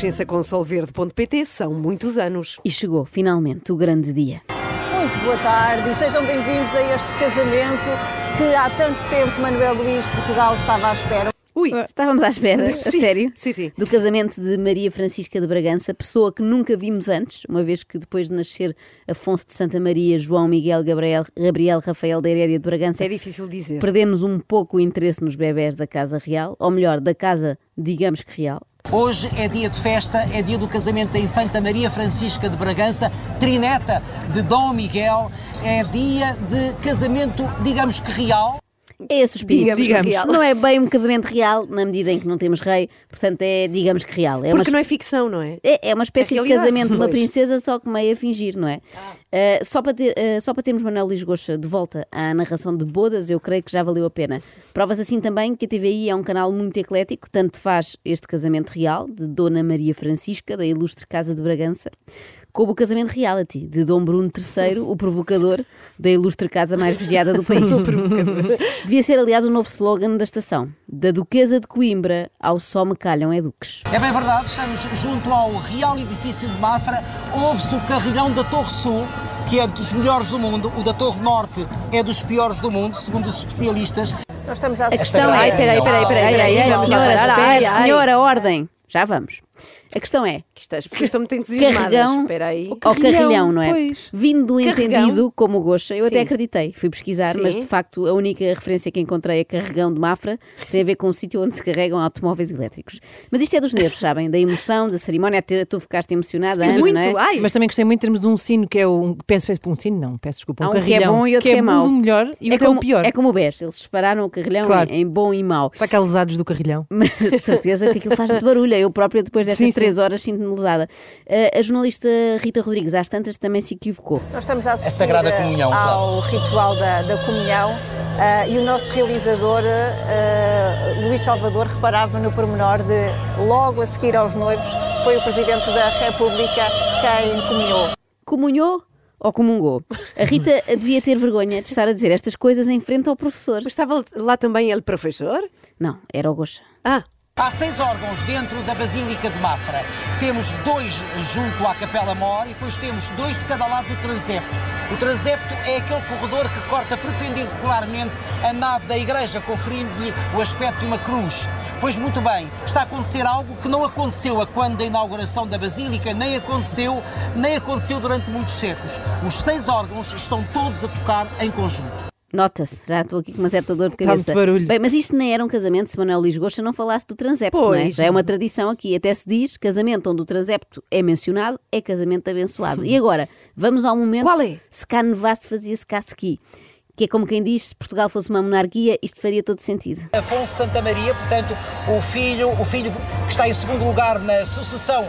Renascença com solverde.pt são muitos anos. E chegou, finalmente, o grande dia. Muito boa tarde e sejam bem-vindos a este casamento que há tanto tempo Manuel Luís Portugal estava à espera. Ui, Estávamos à espera, a Sim, sério, sim, sim. do casamento de Maria Francisca de Bragança, pessoa que nunca vimos antes, uma vez que depois de nascer Afonso de Santa Maria, João Miguel Gabriel, Gabriel Rafael da Herédia de Bragança, é difícil dizer. perdemos um pouco o interesse nos bebés da Casa Real, ou melhor, da Casa, digamos que Real. Hoje é dia de festa, é dia do casamento da Infanta Maria Francisca de Bragança, trineta de Dom Miguel, é dia de casamento, digamos que real. É esse o espírito. Digamos real. Não é bem um casamento real, na medida em que não temos rei, portanto é, digamos que real. É uma Porque não é ficção, não é? É, é uma espécie É de casamento de uma princesa, só que meio a fingir, não é? Uh, só, para ter, uh, só para termos Manuel Luís Goxa de volta à narração de bodas, eu creio que já valeu a pena. Provas assim também que a TVI é um canal muito eclético, tanto faz este casamento real, de Dona Maria Francisca, da ilustre Casa de Bragança, como o casamento reality, de Dom Bruno III, o provocador, da ilustre casa mais vigiada do país. Devia ser, aliás, o novo slogan da estação. Da Duquesa de Coimbra ao Só Me Calham é Duques. É bem verdade, estamos junto ao real edifício de Mafra, ouve-se o carrilhão da Torre Sul, que é dos melhores do mundo, o da Torre Norte é dos piores do mundo, segundo os especialistas. Nós estamos à A questão é. Ai, peraí, peraí, peraí, peraí, vamos lá senhora, parar. espera, Ai, ai. Já vamos. A questão é. Que Estas pessoas estão muito entusiasmadas. Carregão Espera aí. ao carrilhão, não é? pois. Vindo do Carregão. entendido como o Goxa, eu até Sim. acreditei. Fui pesquisar, Sim. mas de facto a única referência que encontrei a carregão de Mafra tem a ver com um sítio onde se carregam automóveis elétricos. Mas isto é dos nervos, sabem? Da emoção, da cerimónia. Até tu ficaste emocionada, Ana, Muito. não é? Ai, Mas também gostei muito em termos de um sino que é o. Peço, peço um sino, não, peço desculpa. Um um que é carrilhão. bom e outro que é mau. o melhor e é outro é como, o pior. É como o BES, eles separaram o carrilhão Claro. em, em bom e mau. Só aqueles ados do carrilhão. Mas de certeza que aquilo faz muito barulho. Eu própria, depois destas Sim, sim. três horas, sinto-me lesada. Uh, a jornalista Rita Rodrigues, às tantas, também se equivocou. Nós estamos a assistir Sagrada eh, Comunhão, ao ritual da, da comunhão eh, e o nosso realizador, eh, Luís Salvador, reparava no pormenor de, logo a seguir aos noivos, foi o Presidente da República quem comunhou. Comunhou ou comungou? A Rita devia ter vergonha de estar a dizer estas coisas em frente ao professor. Mas estava lá também ele professor? Não, era o Goxa. Ah, Há seis órgãos dentro da Basílica de Mafra. Temos dois junto à Capela Mor e depois temos dois de cada lado do transepto. O transepto é aquele corredor que corta perpendicularmente a nave da igreja, conferindo-lhe o aspecto de uma cruz. Pois muito bem, está a acontecer algo que não aconteceu a quando da inauguração da Basílica, nem aconteceu, nem aconteceu durante muitos séculos. Os seis órgãos estão todos a tocar em conjunto. Nota-se, já estou aqui com uma certa dor de cabeça. barulho. Bem, mas isto nem era um casamento se Manuel Luís Goxa não falasse do transepto, não é? Pois. Já é uma tradição aqui. Até se diz casamento onde o transepto é mencionado é casamento abençoado. E agora, vamos ao momento Qual é? se cá nevasse fazia-se cá. Que é como quem diz, se Portugal fosse uma monarquia, isto faria todo sentido. Afonso Santa Maria, portanto, o filho, o filho que está em segundo lugar na sucessão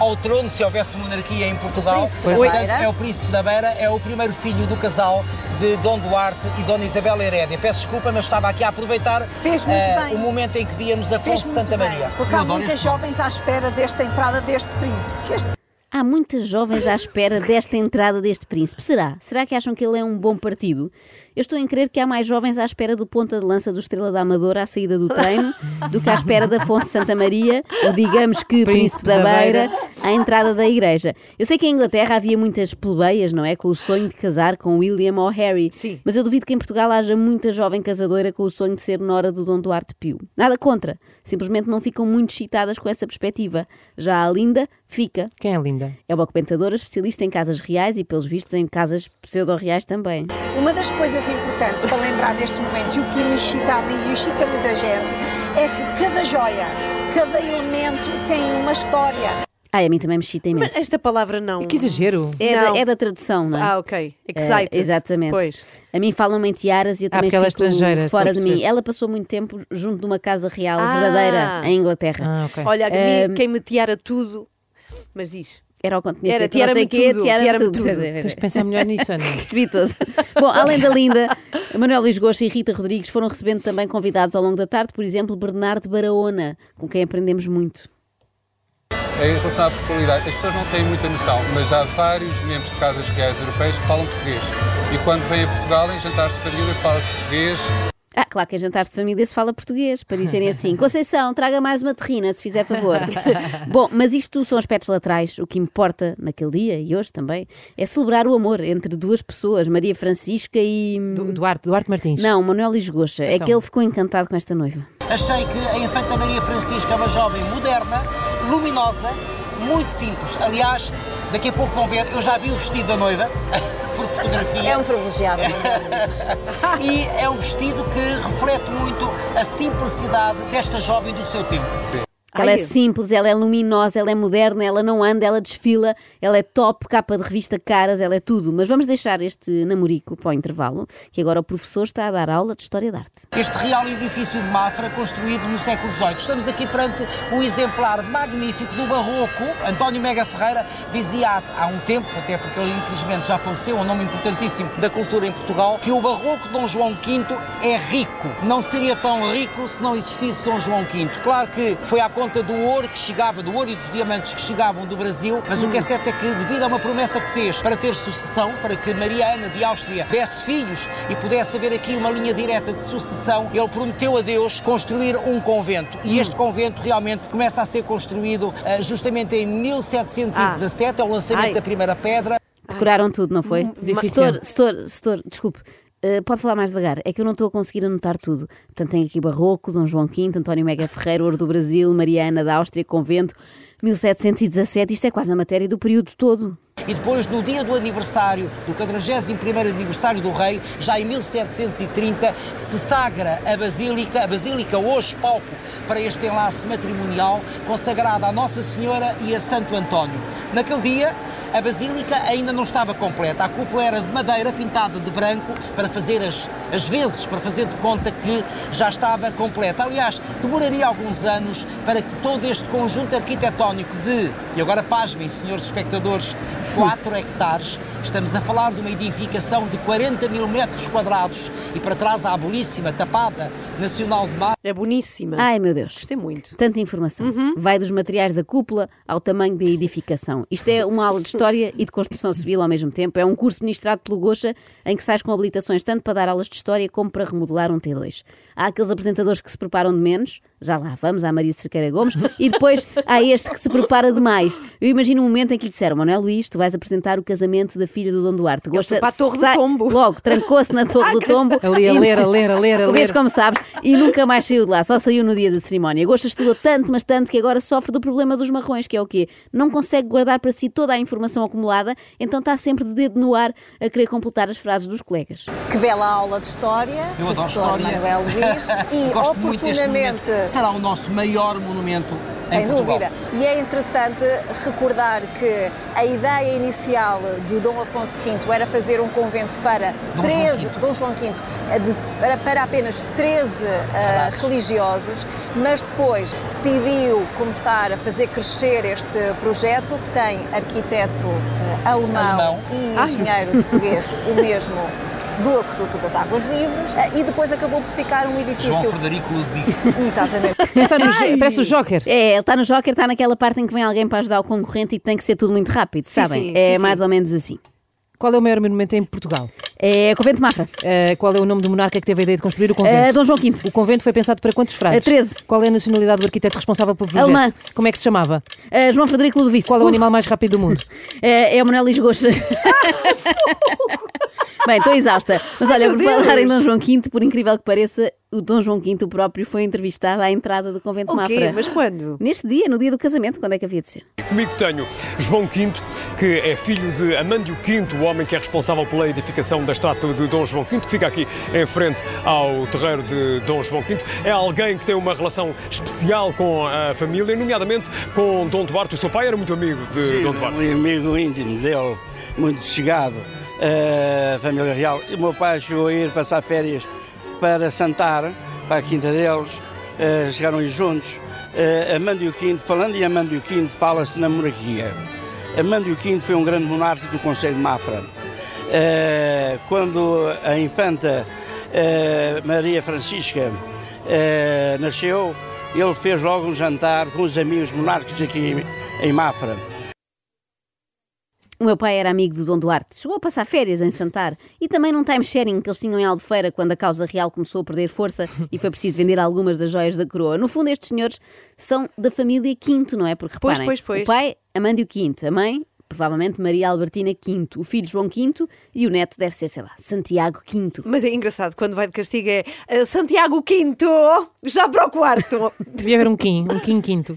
ao trono, se houvesse monarquia em Portugal. Príncipe da Portanto, Beira. É o Príncipe da Beira, é o primeiro filho do casal de Dom Duarte e Dona Isabel Herédia. Peço desculpa, mas estava aqui a aproveitar Fez muito bem. o momento em que víamos Fez Afonso muito Santa bem, Maria. porque Eu há muitas jovens à espera desta entrada deste príncipe. Que este Há muitas jovens à espera desta entrada deste príncipe. Será? Será que acham que ele é um bom partido? Eu estou em crer que há mais jovens à espera do ponta de lança do Estrela da Amadora à saída do treino do que à espera da Afonso de Santa Maria, ou digamos que Príncipe da Beira, à entrada da igreja. Eu sei que em Inglaterra havia muitas plebeias, não é? Com o sonho de casar com William ou Harry. Sim. Mas eu duvido que em Portugal haja muita jovem casadoira com o sonho de ser nora do Dom Duarte Pio. Nada contra. Simplesmente não ficam muito excitadas com essa perspectiva. Já a Linda fica. Quem é linda? É uma comentadora especialista em casas reais e, pelos vistos, em casas pseudo-reais também. Uma das coisas importantes para lembrar nestes momentos, e o que me excita a mim e excita muita gente, é que cada joia, cada elemento tem uma história. Ai, a mim também me excita imenso. mas esta palavra não. Que exagero. É, da, Não. é da tradução, não é? Ah, ok. É, Excited. exatamente. Pois. A mim falam-me em tiaras e eu Ah, também porque ela é fico estrangeira, fora de mim. Ela passou muito tempo junto de uma casa real Ah. verdadeira em Inglaterra. Ah, ok. Olha, a mim, quem me tiara tudo. Mas diz. Era o continente. Era, não sei quê, tudo, tiara-me tudo. tudo. É, Tens é. que pensar melhor nisso, Ana. Percebi tudo. Bom, além da linda, Manuel Luís Gosta e Rita Rodrigues foram recebendo também convidados ao longo da tarde, por exemplo, Bernardo Baraona, com quem aprendemos muito. Em relação à Portugalidade, as pessoas não têm muita noção, mas há vários membros de casas reais europeias que falam português. E quando vêm a Portugal, em jantares de família, fala-se português. Ah, claro que em jantares de família se fala português, para dizerem assim: Conceição, traga mais uma terrina, se fizer favor. Bom, mas isto são aspectos laterais. O que importa naquele dia e hoje também é celebrar o amor entre duas pessoas, Maria Francisca e. Du- Duarte, Duarte Martins. Não, Manuel Lisgocha. É Então. que ele ficou encantado com esta noiva. Achei que a Infanta Maria Francisca é uma jovem moderna, luminosa, muito simples. Aliás, daqui a pouco vão ver, eu já vi o vestido da noiva, fotografia. É um privilegiado. E é um vestido que reflete muito a simplicidade desta jovem do seu tempo. Ela Ai, é simples, ela é luminosa, ela é moderna, ela não anda, ela desfila, ela é top, capa de revista caras, ela é tudo. Mas vamos deixar este namorico para o intervalo, que agora o professor está a dar aula de História da Arte. Este real edifício de Mafra, construído no século XVIII. Estamos aqui perante um exemplar magnífico do barroco. António Mega Ferreira dizia há, há um tempo, até porque ele infelizmente já faleceu, um nome importantíssimo da cultura em Portugal, que o barroco de Dom João V é rico. Não seria tão rico se não existisse Dom João V. Claro que foi à conta do ouro que chegava, do ouro e dos diamantes que chegavam do Brasil, mas o que é certo é que, devido a uma promessa que fez para ter sucessão, para que Maria Ana de Áustria desse filhos e pudesse haver aqui uma linha direta de sucessão, ele prometeu a Deus construir um convento. E este convento realmente começa a ser construído eh, justamente em 1717, é o lançamento Ai. da primeira pedra. Decoraram tudo, não foi? difícil. Setor, setor, setor, desculpe. Eh, pode falar mais devagar, é que eu não estou a conseguir anotar tudo. Portanto, tem aqui Barroco, Dom João V, António Mega Ferreira, Ouro do Brasil, Mariana da Áustria, Convento, 1717. Isto é quase a matéria do período todo. E depois, no dia do aniversário, do 41º aniversário do rei, já em 1730, se sagra a Basílica, a Basílica hoje palco para este enlace matrimonial, consagrada a Nossa Senhora e a Santo António. Naquele dia, a Basílica ainda não estava completa. A cúpula era de madeira pintada de branco para fazer as, as vezes, para fazer de conta que já estava completa. Aliás, demoraria alguns anos para que todo este conjunto arquitetónico de, e agora pasmem, senhores espectadores, 4 hectares, estamos a falar de uma edificação de 40 mil metros quadrados e para trás há a belíssima tapada nacional de mar. É boníssima. Ai, meu Deus. Gostei muito. Tanta informação. Vai dos materiais da cúpula ao tamanho da edificação. Isto é uma aula de História e de Construção Civil ao mesmo tempo. É um curso ministrado pelo Gocha em que sais com habilitações tanto para dar aulas de História como para remodelar um T2. Há aqueles apresentadores que se preparam de menos, já lá vamos, à Maria Cerqueira Gomes, e depois há este que se prepara demais. Eu imagino um momento em que lhe disseram, Manuel Luís, tu vais apresentar o casamento da filha do Dom Duarte. Foi para a Torre do Tombo. Logo, trancou-se na Torre do Tombo. Ali a ler, a ler, a ler, a Vês ler. como sabes, e nunca mais saiu de lá, só saiu no dia da cerimónia. Gosta estudou tanto, mas tanto, que agora sofre do problema dos marrões, que é o quê? Não consegue guardar para si toda a informação acumulada, então está sempre de dedo no ar a querer completar as frases dos colegas. Que bela aula de história, Eu adoro história. Manuel Luís, e Gosto muito deste oportunamente. Será o nosso maior monumento Sem dúvida. E é interessante recordar que a ideia inicial de Dom Afonso V era fazer um convento para Dom 13, João. Dom João V, eh, de- para, para apenas 13 ah, religiosos, mas depois decidiu começar a fazer crescer este projeto. Tem arquiteto ah, alemão, Alemão. e Ai. engenheiro português, o mesmo do Aqueduto das Águas Livres, ah, e depois acabou por ficar um João edifício. Frederico Ludwig. Exatamente. Está no parece o Joker. É, ele está no Joker, está naquela parte em que vem alguém para ajudar o concorrente e tem que ser tudo muito rápido, sabem? sim, é sim, mais sim. ou menos assim. Qual é o maior monumento em Portugal? É Convento de Mafra. Eh, qual é o nome do monarca que teve a ideia de construir o convento? É Dom João V. O convento foi pensado para quantos frades? Eh, 13. Qual é a nacionalidade do arquiteto responsável pelo projeto? Alemã. Como é que se chamava? Uh, João Frederico Ludovico. Qual é o animal mais rápido do mundo? É, o Manuel Lisgocha. Bem, estou exausta. Mas olha, meu por falar em Dom João V, por incrível que pareça, o Dom João V próprio foi entrevistado à entrada do convento de O quê? Mafra. Mas quando? Neste dia, no dia do casamento, quando é que havia de ser? Comigo tenho João V, que é filho de Amândio V, o homem que é responsável pela edificação da estátua de Dom João V, que fica aqui em frente ao terreiro de Dom João V. É alguém que tem uma relação especial com a família, nomeadamente com Dom Duarte. O seu pai era muito amigo de Sim, Dom Duarte. um amigo íntimo dele, muito chegado à família real. E o meu pai chegou a ir passar férias para Santar, para a quinta deles, eh, chegaram aí juntos. Uh, Amândio V, falando em Amândio V, fala-se na monarquia. Amândio V foi um grande monarca do Conselho de Mafra. Eh, quando a infanta eh, Maria Francisca nasceu, ele fez logo um jantar com os amigos monarcas aqui em Mafra. O meu pai era amigo do Dom Duarte, chegou a passar férias em Santar e também num time-sharing que eles tinham em Albufeira quando a causa real começou a perder força e foi preciso vender algumas das joias da coroa. No fundo, estes senhores são da família Quinto, não é? Porque Pois, reparem, pois, pois. o pai, Amândio Quinto, a mãe, provavelmente Maria Albertina Quinto, o filho João Quinto e o neto deve ser, sei lá, Santiago Quinto. Mas é engraçado, quando vai de castigo é eh, Santiago Quinto, já para o quarto. Devia haver um Kim, um Kim quinto.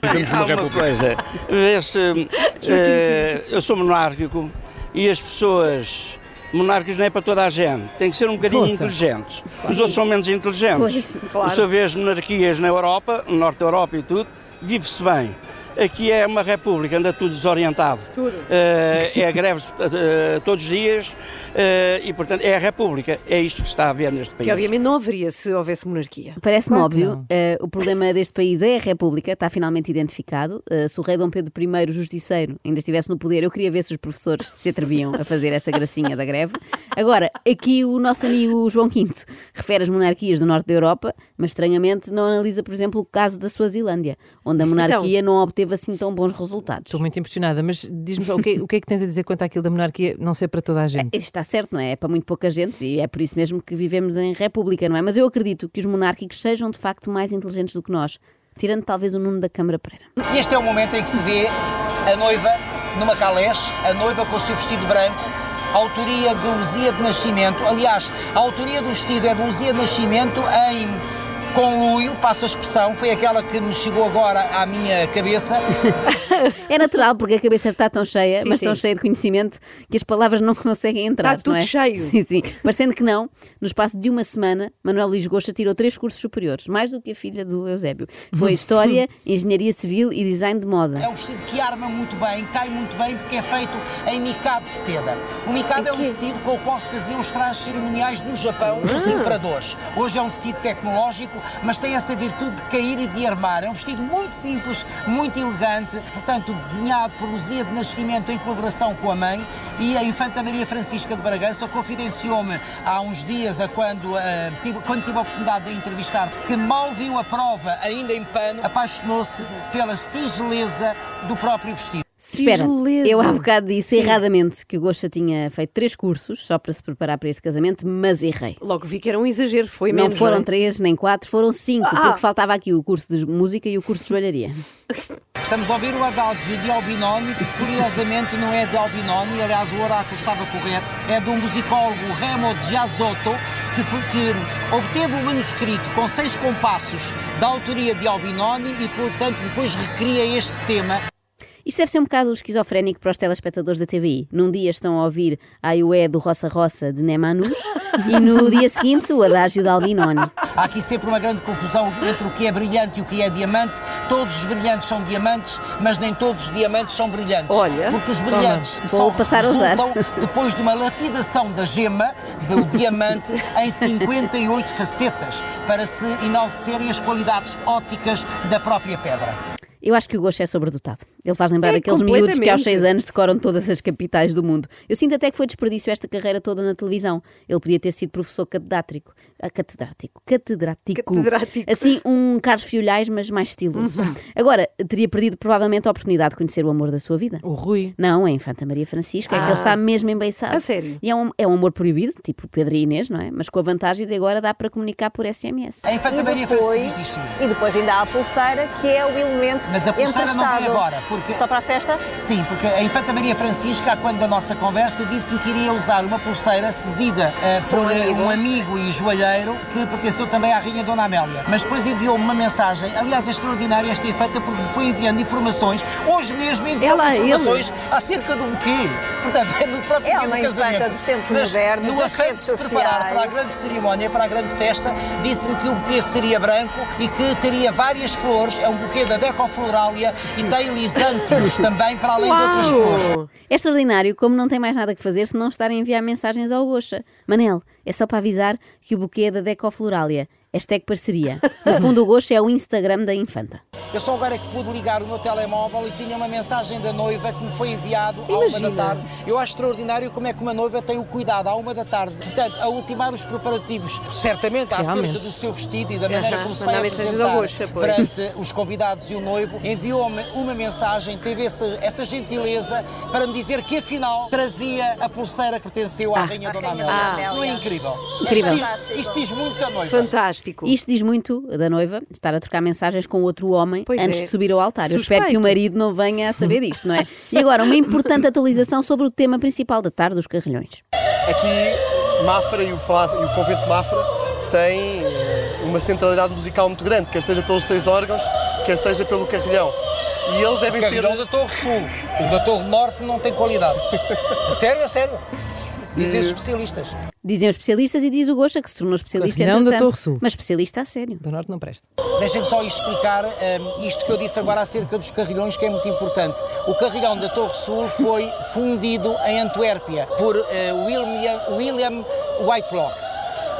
Vivemos numa uma república. coisa, vê-se, eh, eu sou monárquico e as pessoas monárquicas não é para toda a gente, tem que ser um bocadinho Força. inteligentes. Os outros são menos inteligentes. Pois, claro. Você vê as monarquias na Europa, no norte da Europa e tudo, vive-se bem. Aqui é uma república, anda tudo desorientado. Eh, é greves eh, todos os dias eh, e, portanto, é a república. É isto que está a haver neste país. Que obviamente não haveria se houvesse monarquia. Parece-me Claro óbvio, o problema deste país é a República, está finalmente identificado. Se o rei Dom Pedro I, o justiceiro, ainda estivesse no poder, eu queria ver se os professores se atreviam a fazer essa gracinha da greve. Agora, aqui o nosso amigo João V refere as monarquias do norte da Europa, mas estranhamente não analisa, por exemplo, o caso da Suazilândia, onde a monarquia não obteve assim tão bons resultados. Estou muito impressionada, mas diz-me o que, o que é que tens a dizer quanto àquilo da monarquia não ser para toda a gente? Isto está certo, não é? É para muito pouca gente e é por isso mesmo que vivemos em república, não é? Mas eu acredito que os monárquicos sejam de facto mais inteligentes do que nós, tirando talvez o Nuno da Câmara Pereira. E este é o momento em que se vê a noiva numa caleche, a noiva com o seu vestido branco, a autoria de Luzia de Nascimento. Aliás, a autoria do vestido é de Luzia de Nascimento em conluio, passo a expressão, foi aquela que me chegou agora à minha cabeça. É natural, porque a cabeça está tão cheia, Sim, mas tão sim. cheia de conhecimento, que as palavras não conseguem entrar. Está tudo não é? cheio. Sim, sim. Parecendo que não, no espaço de uma semana, Manuel Luís Goxa tirou três cursos superiores, mais do que a filha do Eusébio. Foi História, Engenharia Civil e Design de Moda. É um vestido que arma muito bem, cai muito bem, porque é feito em micado de seda. O micado é um tecido com o qual se faziam os trajes cerimoniais no Japão dos imperadores. Hoje é um tecido tecnológico, mas tem essa virtude de cair e de armar. É um vestido muito simples, muito elegante, portanto, desenhado por Luzia de Nascimento em colaboração com a mãe e a Infanta Maria Francisca de Bragança confidenciou-me há uns dias, a quando, ah, tive, quando tive a oportunidade de entrevistar, que mal viu a prova ainda em pano, apaixonou-se pela singeleza do próprio vestido. Espera, Sigeleza. eu há bocado disse erradamente que o Goxa tinha feito três cursos só para se preparar para este casamento, mas errei. Logo vi que era um exagero, foi Não menos. foram não é? três nem quatro, foram cinco, Ah. porque faltava aqui o curso de música e o curso de joalharia. Estamos a ouvir o Adagio de Albinoni, que curiosamente não é de Albinoni, aliás o oráculo estava correto, é de um musicólogo Remo Giazzotto, que, foi, que obteve o manuscrito com seis compassos da autoria de Albinoni e, portanto, depois recria este tema. Isto deve ser um bocado esquizofrénico para os telespectadores da TVI. Num dia estão a ouvir a Iué do Roça Roça de Nemanus e no dia seguinte o Adágio de Albinoni. Há aqui sempre uma grande confusão entre o que é brilhante e o que é diamante. Todos os brilhantes são diamantes, mas nem todos os diamantes são brilhantes. Olha, Porque os brilhantes Vou só passar resultam depois de uma lapidação da gema, do diamante, em 58 facetas, para se enaltecerem as qualidades ópticas da própria pedra. Eu acho que o Gosto é sobredotado. Ele faz lembrar É, aqueles miúdos que aos seis anos decoram todas as capitais do mundo. Eu sinto até que foi desperdício esta carreira toda na televisão. Ele podia ter sido professor catedrático. Ah, catedrático. Catedrático. Catedrático. Assim, um Carlos Fiolhais, mas mais estiloso. Agora, teria perdido provavelmente a oportunidade de conhecer o amor da sua vida. O Rui. Não, é a Infanta Maria Francisca, é que ele está mesmo embeiçado. A sério? E é um, é um amor proibido, tipo Pedro e Inês, não é? Mas com a vantagem de agora dá para comunicar por SMS. A Infanta E Maria Francisca depois, e depois ainda há a pulseira, que é o elemento Mas a pulseira não emprestado. vem agora, porque- Só para a festa? Sim, porque a Infanta Maria Francisca, quando da nossa conversa, disse-me que iria usar uma pulseira cedida eh, por amigo. um amigo e joalheiro que pertenceu também à Rainha Dona Amélia. Mas depois enviou-me uma mensagem, aliás, é extraordinária esta Infanta, porque foi enviando informações, hoje mesmo enviou Ela, informações acerca do buquê. Portanto, é no próprio É dia do casamento. Infanta dos tempos Mas modernos, No afeto de se preparar para a grande cerimónia, para a grande festa, disse-me que o buquê seria branco e que teria várias flores, é um buquê da Decofloralia e tem lisântios também, para além de outras flores. Uau! É extraordinário como não tem mais nada que fazer se não estar a enviar mensagens ao Goxa. Manel, é só para avisar que o buquê é da Decofloralia. Hashtag parceria. No fundo, o Gosto é o Instagram da infanta. Eu só agora é que pude ligar o meu telemóvel e tinha uma mensagem da noiva que me foi enviado à uma da tarde. Eu acho extraordinário como é que uma noiva tem o cuidado à uma da tarde, portanto, a ultimar os preparativos, certamente acerca Realmente. do seu vestido e da maneira Aham, como se vai apresentar pois. perante os convidados e o noivo, enviou-me uma mensagem, teve essa, essa gentileza para me dizer que afinal trazia a pulseira que pertenceu à Ah. Rainha Dona Amélia. Dona Não é incrível? Incrível. Isto, diz, isto diz muito da noiva. Fantástico. Isto diz muito da noiva estar a trocar mensagens com outro homem Pois antes é. de subir ao altar. Eu espero que Suspeito. o marido não venha a saber disto, não é? E agora, uma importante atualização sobre o tema principal da tarde dos carrilhões. Aqui, Mafra e o, Palácio- e o Convento de Mafra têm eh, uma centralidade musical muito grande, quer seja pelos seis órgãos, quer seja pelo carrilhão. E eles devem O ser. carrilhão da Torre Sul. O da Torre Norte não tem qualidade. A sério, a sério. Dizem os especialistas. Dizem os especialistas e diz o Gosta que se tornou especialista Carrilhão da Torre Sul. Mas especialista a sério. Do Norte não presta. Deixem-me só explicar hum, isto que eu disse agora acerca dos carrilhões, que é muito importante. O carrilhão da Torre Sul foi fundido em Antuérpia por eh, William, William Whitelocks.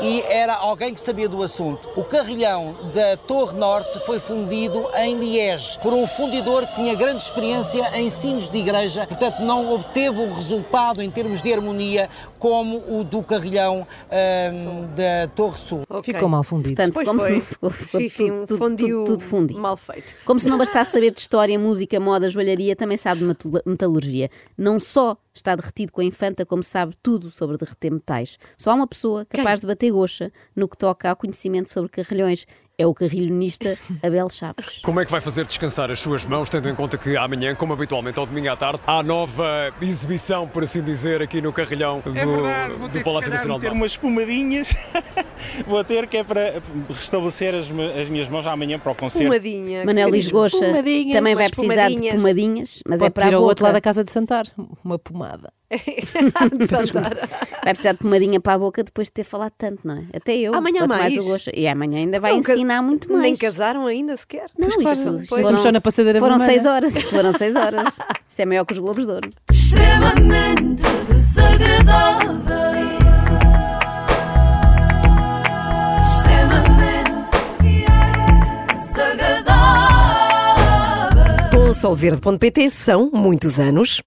E era alguém que sabia do assunto. O carrilhão da Torre Norte foi fundido em Liege por um fundidor que tinha grande experiência em sinos de igreja, portanto não obteve o resultado em termos de harmonia como o do carrilhão hum, da Torre Sul. Ok. Ficou mal fundido. Portanto, Pois como foi. se não ficou, tudo, um tudo, fundiu tudo, tudo fundido. mal feito. Como se não bastasse saber de história, música, moda, joalharia, também sabe de metal- metalurgia. Não só está derretido com a infanta, como sabe tudo sobre derreter metais. Só há uma pessoa capaz de bater goxa no que toca ao conhecimento sobre carrilhões. É o carrilhonista Abel Chaves. Como é que vai fazer descansar as suas mãos, tendo em conta que amanhã, como habitualmente ao domingo à tarde, há nova exibição, por assim dizer, aqui no carrilhão do, É verdade, vou do ter Palácio Nacional Mafra. umas espumadinhas. vou ter que é para restabelecer as, as minhas mãos amanhã para o concerto. Luís Goxa Pomadinhas, também vai precisar de pomadinhas. mas Pode é para ir a ao boca. outro lado da casa de Santar. Uma pomada. de. Vai precisar de pomadinha para a boca depois de ter falado tanto, não é? Até eu. Amanhã mais. o Goxa. E amanhã ainda vai Não, ca- ensinar muito mais. Nem casaram ainda sequer. Não, Pois isso, claro, só na passadeira Foram vermelha. seis horas. Foram seis horas. Isto é maior que os Globos de Ouro. extremamente desagradável. Extremamente desagradável. Com solverde.pt são muitos anos.